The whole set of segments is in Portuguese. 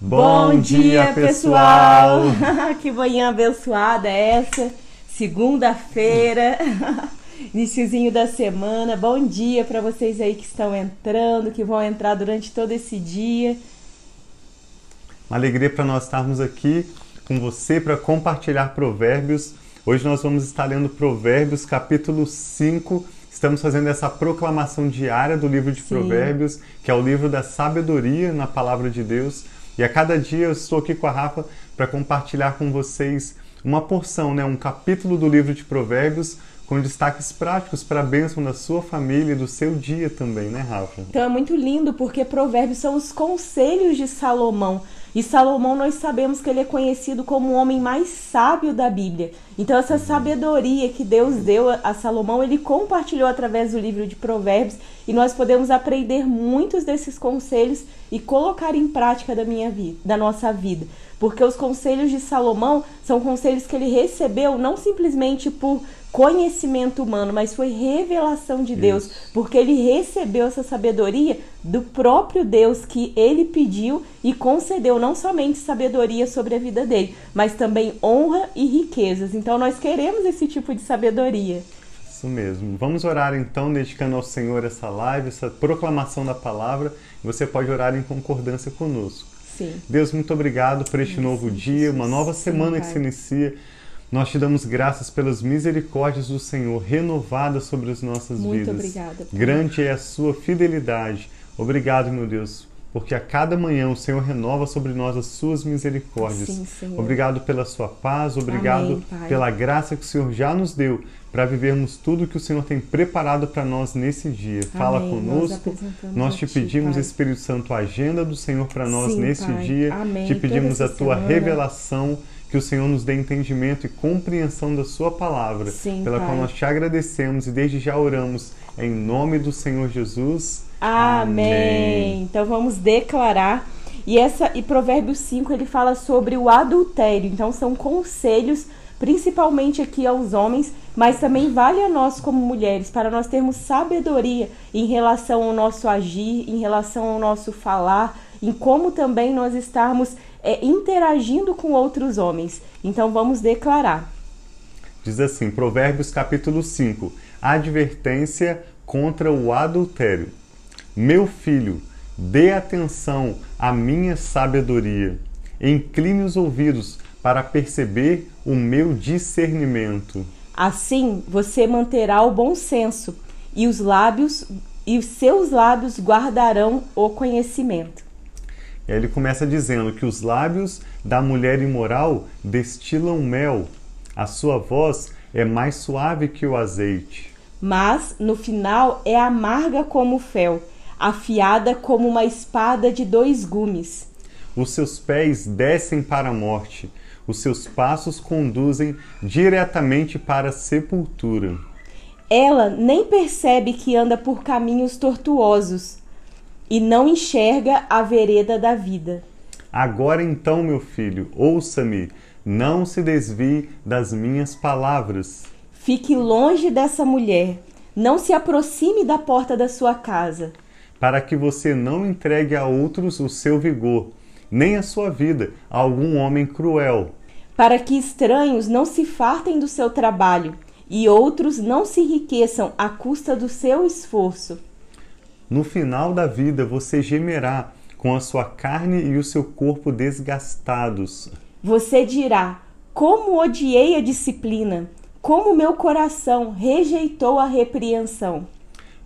Bom dia, pessoal! que manhã abençoada é essa, segunda-feira, iníciozinho da semana. Bom dia para vocês aí que estão entrando, que vão entrar durante todo esse dia. Uma alegria para nós estarmos aqui com você para compartilhar provérbios. Hoje nós vamos estar lendo Provérbios, capítulo 5. Estamos fazendo essa proclamação diária do livro de Sim. Provérbios, que é o livro da sabedoria na palavra de Deus. E a cada dia eu estou aqui com a Rafa para compartilhar com vocês uma porção, né, um capítulo do livro de Provérbios com destaques práticos para a bênção da sua família e do seu dia também, né, Rafa? Então é muito lindo porque Provérbios são os conselhos de Salomão. E Salomão, nós sabemos que ele é conhecido como o homem mais sábio da Bíblia. Então, essa sabedoria que Deus deu a Salomão, ele compartilhou através do livro de Provérbios. E nós podemos aprender muitos desses conselhos e colocar em prática da, minha vida, da nossa vida. Porque os conselhos de Salomão são conselhos que ele recebeu não simplesmente por conhecimento humano, mas foi revelação de Deus, Isso. porque ele recebeu essa sabedoria do próprio Deus que ele pediu e concedeu não somente sabedoria sobre a vida dele, mas também honra e riquezas. Então nós queremos esse tipo de sabedoria. Isso mesmo. Vamos orar então, dedicando ao Senhor essa live, essa proclamação da palavra. Você pode orar em concordância conosco. Sim. Deus, muito obrigado por este novo dia, uma nova semana Sim, que se inicia. Nós te damos graças pelas misericórdias do Senhor renovadas sobre as nossas Muito vidas. Obrigada. Pai. Grande é a sua fidelidade. Obrigado, meu Deus, porque a cada manhã o Senhor renova sobre nós as suas misericórdias. Sim, Senhor. Obrigado pela sua paz, obrigado Amém, pela graça que o Senhor já nos deu para vivermos tudo que o Senhor tem preparado para nós nesse dia. Amém. Fala conosco. Nós, nós te pedimos, pai. Espírito Santo, a agenda do Senhor para nós Sim, nesse pai. dia. Amém. Te pedimos a tua semana. revelação que o Senhor nos dê entendimento e compreensão da Sua palavra, Sim, pela pai. qual nós te agradecemos e desde já oramos em nome do Senhor Jesus. Amém. Amém. Então vamos declarar. E essa e Provérbios 5 ele fala sobre o adultério. Então são conselhos principalmente aqui aos homens, mas também vale a nós como mulheres, para nós termos sabedoria em relação ao nosso agir, em relação ao nosso falar, em como também nós estarmos é, interagindo com outros homens. Então vamos declarar. Diz assim, Provérbios capítulo 5: Advertência contra o adultério. Meu filho, dê atenção à minha sabedoria. Incline os ouvidos para perceber o meu discernimento. Assim você manterá o bom senso e os lábios e os seus lábios guardarão o conhecimento. E aí ele começa dizendo que os lábios da mulher imoral destilam mel, a sua voz é mais suave que o azeite. Mas no final é amarga como o fel, afiada como uma espada de dois gumes. Os seus pés descem para a morte, os seus passos conduzem diretamente para a sepultura. Ela nem percebe que anda por caminhos tortuosos e não enxerga a vereda da vida. Agora então, meu filho, ouça-me, não se desvie das minhas palavras. Fique longe dessa mulher, não se aproxime da porta da sua casa. Para que você não entregue a outros o seu vigor, nem a sua vida a algum homem cruel. Para que estranhos não se fartem do seu trabalho e outros não se enriqueçam à custa do seu esforço. No final da vida você gemerá com a sua carne e o seu corpo desgastados. Você dirá: Como odiei a disciplina, como meu coração rejeitou a repreensão.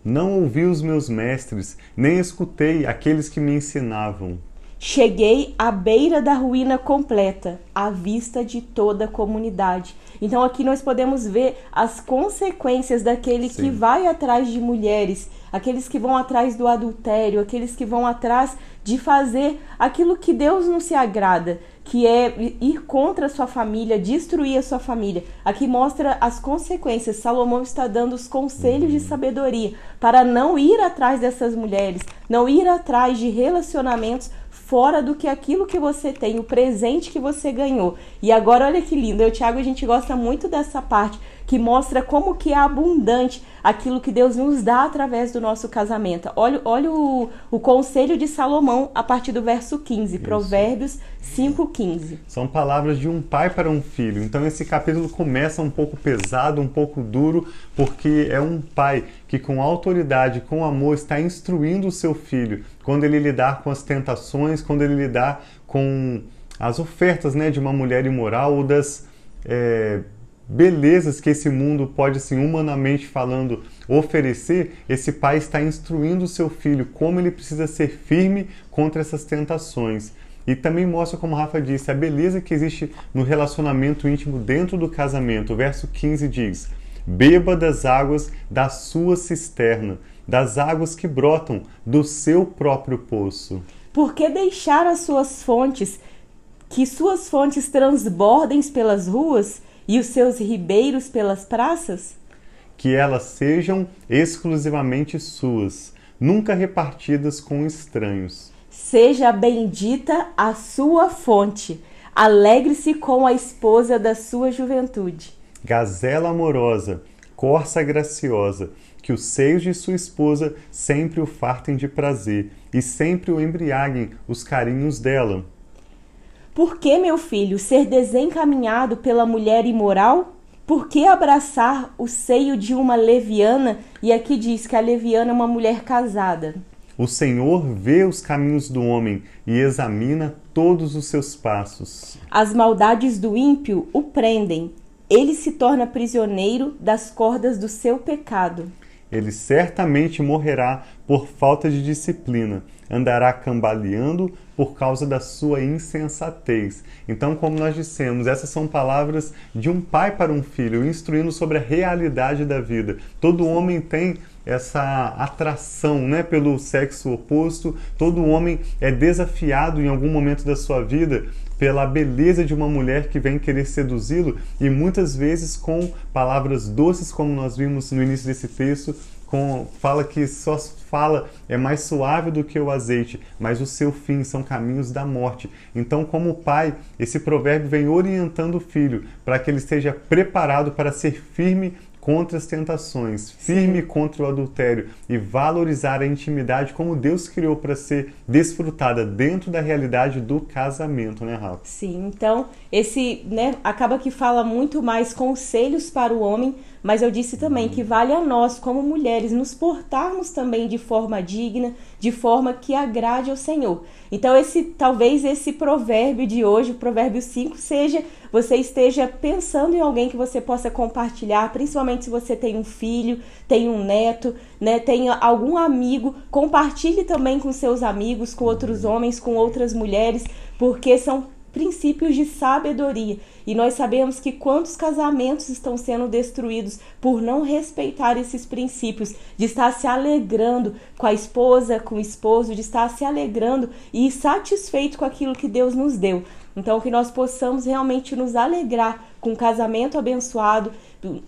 Não ouvi os meus mestres, nem escutei aqueles que me ensinavam. Cheguei à beira da ruína completa, à vista de toda a comunidade. Então aqui nós podemos ver as consequências daquele Sim. que vai atrás de mulheres, aqueles que vão atrás do adultério, aqueles que vão atrás de fazer aquilo que Deus não se agrada, que é ir contra a sua família, destruir a sua família. Aqui mostra as consequências. Salomão está dando os conselhos de sabedoria para não ir atrás dessas mulheres, não ir atrás de relacionamentos fora do que aquilo que você tem, o presente que você ganhou. E agora olha que lindo, eu Thiago a gente gosta muito dessa parte que mostra como que é abundante aquilo que Deus nos dá através do nosso casamento. Olha, olha o, o conselho de Salomão a partir do verso 15, Isso. Provérbios 5,15. São palavras de um pai para um filho. Então esse capítulo começa um pouco pesado, um pouco duro, porque é um pai que com autoridade, com amor, está instruindo o seu filho quando ele lidar com as tentações, quando ele lidar com as ofertas né, de uma mulher imoral ou das é, belezas que esse mundo pode, assim, humanamente falando, oferecer, esse pai está instruindo o seu filho como ele precisa ser firme contra essas tentações. E também mostra, como Rafa disse, a beleza que existe no relacionamento íntimo dentro do casamento. O verso 15 diz: Beba das águas da sua cisterna, das águas que brotam do seu próprio poço. Por que deixar as suas fontes, que suas fontes transbordem pelas ruas? E os seus ribeiros pelas praças? Que elas sejam exclusivamente suas, nunca repartidas com estranhos. Seja bendita a sua fonte, alegre-se com a esposa da sua juventude. Gazela amorosa, corça graciosa, que os seios de sua esposa sempre o fartem de prazer e sempre o embriaguem os carinhos dela. Por que, meu filho, ser desencaminhado pela mulher imoral? Por que abraçar o seio de uma leviana? E aqui diz que a leviana é uma mulher casada. O Senhor vê os caminhos do homem e examina todos os seus passos. As maldades do ímpio o prendem. Ele se torna prisioneiro das cordas do seu pecado. Ele certamente morrerá por falta de disciplina andará cambaleando por causa da sua insensatez. Então, como nós dissemos, essas são palavras de um pai para um filho, instruindo sobre a realidade da vida. Todo homem tem essa atração né, pelo sexo oposto, todo homem é desafiado em algum momento da sua vida pela beleza de uma mulher que vem querer seduzi-lo e muitas vezes com palavras doces, como nós vimos no início desse texto, com, fala que sua fala é mais suave do que o azeite, mas o seu fim são caminhos da morte. Então, como pai, esse provérbio vem orientando o filho para que ele esteja preparado para ser firme contra as tentações, firme Sim. contra o adultério e valorizar a intimidade como Deus criou para ser desfrutada dentro da realidade do casamento, né, Rafa? Sim, então esse, né, acaba que fala muito mais conselhos para o homem, mas eu disse também que vale a nós, como mulheres, nos portarmos também de forma digna, de forma que agrade ao Senhor. Então, esse talvez esse provérbio de hoje, o provérbio 5, seja você esteja pensando em alguém que você possa compartilhar, principalmente se você tem um filho, tem um neto, né, tem algum amigo, compartilhe também com seus amigos, com outros homens, com outras mulheres, porque são princípios de sabedoria. E nós sabemos que quantos casamentos estão sendo destruídos por não respeitar esses princípios, de estar se alegrando com a esposa, com o esposo, de estar se alegrando e satisfeito com aquilo que Deus nos deu. Então, que nós possamos realmente nos alegrar com um casamento abençoado.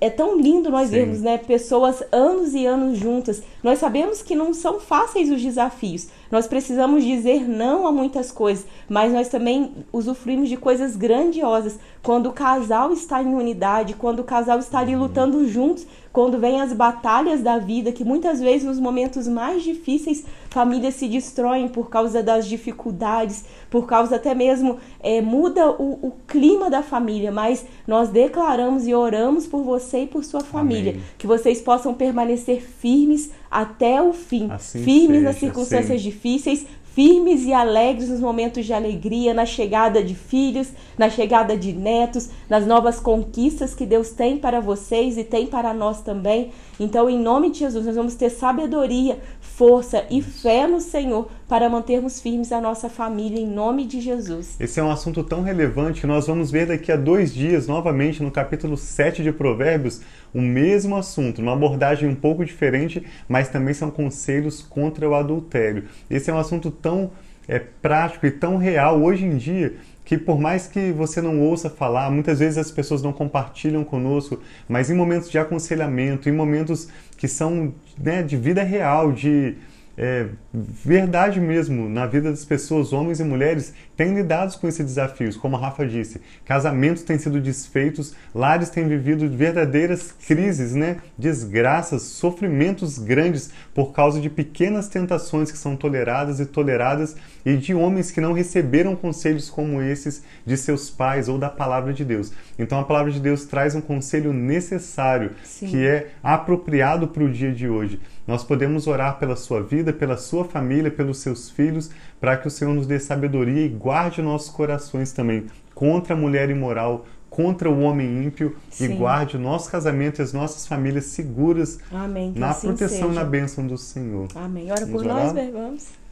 É tão lindo nós Sim. vermos, né, pessoas anos e anos juntas. Nós sabemos que não são fáceis os desafios. Nós precisamos dizer não a muitas coisas, mas nós também usufruímos de coisas grandiosas quando o casal está em unidade, quando o casal está ali lutando juntos, quando vem as batalhas da vida, que muitas vezes nos momentos mais difíceis famílias se destroem por causa das dificuldades, por causa até mesmo é, muda o, o clima da família, mas nós declaramos e oramos por você e por sua família, Amém. que vocês possam permanecer firmes até o fim, assim firmes seja, nas circunstâncias sim. difíceis, firmes e alegres nos momentos de alegria, na chegada de filhos, na chegada de netos, nas novas conquistas que Deus tem para vocês e tem para nós também. Então, em nome de Jesus, nós vamos ter sabedoria, força e fé no Senhor para mantermos firmes a nossa família, em nome de Jesus. Esse é um assunto tão relevante que nós vamos ver daqui a dois dias, novamente, no capítulo 7 de Provérbios, o mesmo assunto, uma abordagem um pouco diferente, mas também são conselhos contra o adultério. Esse é um assunto tão é, prático e tão real hoje em dia que por mais que você não ouça falar, muitas vezes as pessoas não compartilham conosco, mas em momentos de aconselhamento, em momentos que são né, de vida real, de é, verdade mesmo na vida das pessoas, homens e mulheres, têm lidado com esses desafios, como a Rafa disse. Casamentos têm sido desfeitos, lares têm vivido verdadeiras crises, né? desgraças, sofrimentos grandes por causa de pequenas tentações que são toleradas e toleradas e de homens que não receberam conselhos como esses de seus pais ou da palavra de Deus. Então a palavra de Deus traz um conselho necessário, Sim. que é apropriado para o dia de hoje. Nós podemos orar pela sua vida, pela sua família, pelos seus filhos, para que o Senhor nos dê sabedoria e guarde nossos corações também contra a mulher imoral, contra o homem ímpio Sim. e guarde o nosso casamento e as nossas famílias seguras Amém. na assim proteção e na bênção do Senhor. Amém. Ora por nós, vamos.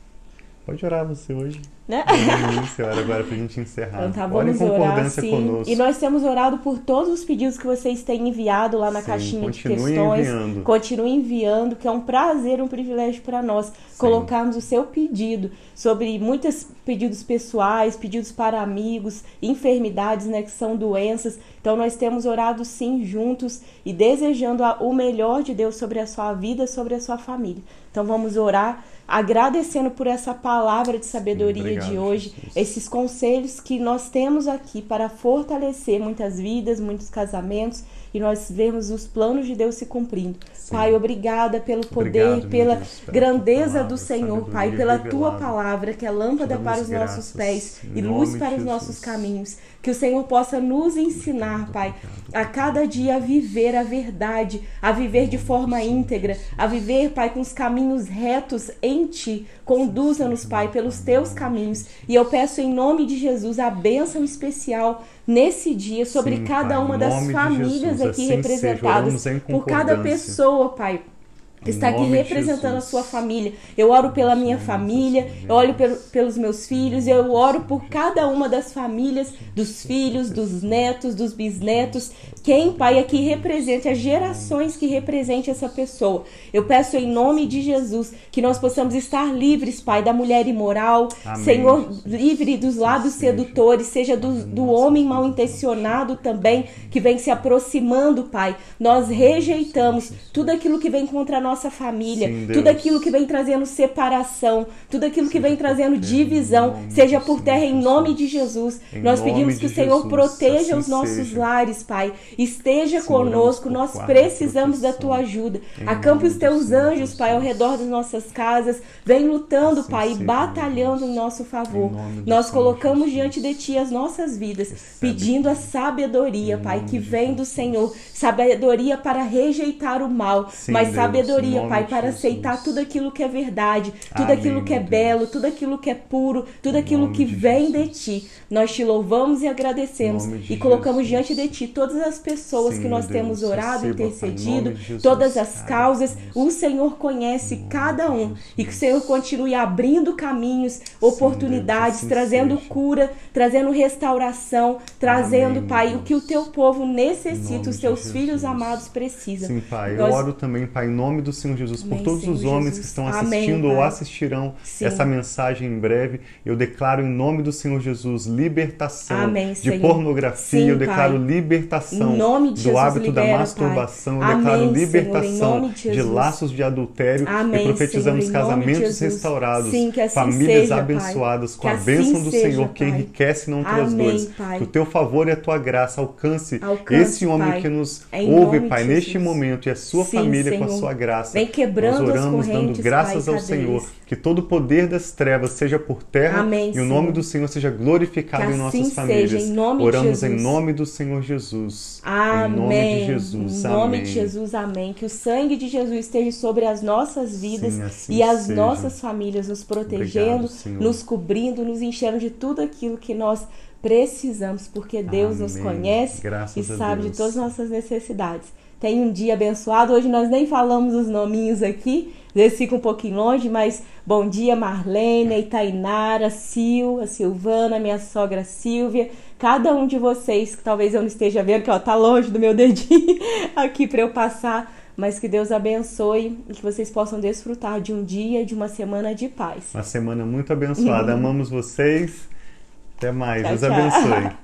Pode orar você hoje. Né? Início, hora agora pra gente encerrar. Então tá, vamos em orar, sim. Conosco. E nós temos orado por todos os pedidos que vocês têm enviado lá na sim, caixinha de questões. Enviando. Continue enviando, que é um prazer, um privilégio para nós sim. colocarmos o seu pedido sobre muitos pedidos pessoais, pedidos para amigos, enfermidades, né, que são doenças. Então nós temos orado sim juntos e desejando o melhor de Deus sobre a sua vida, sobre a sua família. Então vamos orar agradecendo por essa palavra de sabedoria Obrigado, de hoje, Jesus. esses conselhos que nós temos aqui para fortalecer muitas vidas, muitos casamentos e nós vemos os planos de Deus se cumprindo. Sim. Pai, obrigada pelo poder, Obrigado, pela Deus, grandeza palavra, do Senhor, Pai, pela tua palavra, que é lâmpada para os graças, nossos pés e luz para os nossos caminhos. Que o Senhor possa nos ensinar, Pai, a cada dia a viver a verdade, a viver de forma íntegra, a viver, Pai, com os caminhos retos em Ti. Conduza-nos, Pai, pelos Teus caminhos. E eu peço em nome de Jesus a bênção especial nesse dia sobre Sim, cada pai, uma das famílias aqui assim representadas, por cada pessoa, Pai está aqui representando a sua família. Eu oro pela minha família, eu oro pelo, pelos meus filhos, eu oro por cada uma das famílias, dos filhos, dos netos, dos bisnetos. Quem, Pai, aqui represente as gerações que represente essa pessoa. Eu peço em nome de Jesus que nós possamos estar livres, Pai, da mulher imoral, Amém. Senhor, livre dos lados sedutores, seja do, do homem mal intencionado também, que vem se aproximando, Pai. Nós rejeitamos tudo aquilo que vem contra nós nossa família, Sim, tudo aquilo que vem trazendo separação, tudo aquilo que vem trazendo divisão, seja por terra em nome de Jesus. Em Nós pedimos que o Senhor Jesus, proteja assim os nossos seja. lares, Pai. Esteja Sim, conosco, nós precisamos da tua ajuda. Acampe os teus anjos, Pai, ao redor das nossas casas. Vem lutando, assim Pai, e batalhando em nosso favor. Em nós colocamos diante de ti as nossas vidas, Recebe. pedindo a sabedoria, Pai, que vem do Senhor. Sabedoria para rejeitar o mal, Sim, mas sabedoria sabedoria, Pai, para aceitar tudo aquilo que é verdade, tudo Amém, aquilo que é belo, tudo aquilo que é puro, tudo aquilo que de vem Jesus. de Ti. Nós te louvamos e agradecemos e colocamos Jesus. diante de Ti todas as pessoas Sim, que nós Deus, temos orado, receba, intercedido, todas as causas. O Senhor conhece cada um e que o Senhor continue abrindo caminhos, oportunidades, Sim, trazendo seja. cura, trazendo restauração, trazendo, Amém, Pai, o que o Teu povo necessita, os Teus filhos amados precisam. Sim, Pai. Nós... Eu oro também, Pai, em nome do Senhor Jesus, Amém, por todos Senhor os homens Jesus. que estão assistindo Amém, ou assistirão Sim. essa mensagem em breve. Eu declaro em nome do Senhor Jesus libertação Amém, de pornografia, Sim, eu declaro pai. libertação do Jesus, hábito libera, da masturbação, pai. eu declaro libertação de, de, laços de adultério e profetizamos Senhor, casamentos restaurados, famílias seja, abençoadas com a bênção do seja, Senhor que enriquece e não traz dores. Que o teu favor e a tua graça alcance, alcance esse homem que nos ouve, Pai, neste momento e a sua família com a sua graça graça. Vem quebrando Nós oramos, as dando graças pai, ao Senhor. Que todo o poder das trevas seja por terra Amém, e o nome do Senhor seja glorificado em nossas assim famílias. Seja, em nome oramos de em nome do Senhor Jesus. Amém. Em nome de Jesus. Em nome amém. de Jesus, amém. Que o sangue de Jesus esteja sobre as nossas vidas Sim, assim e as seja. nossas famílias, nos protegendo, Obrigado, nos cobrindo, nos enchendo de tudo aquilo que nós precisamos, porque Deus Amém. nos conhece Graças e sabe de todas as nossas necessidades. Tenha um dia abençoado. Hoje nós nem falamos os nominhos aqui, às vezes fica um pouquinho longe, mas bom dia Marlene, Itainara, Sil, a Silvana, minha sogra Silvia, cada um de vocês que talvez eu não esteja vendo, que ó, tá longe do meu dedinho aqui para eu passar, mas que Deus abençoe e que vocês possam desfrutar de um dia, de uma semana de paz. Uma semana muito abençoada. Amamos vocês. Até mais. Tchau, Deus tchau. abençoe.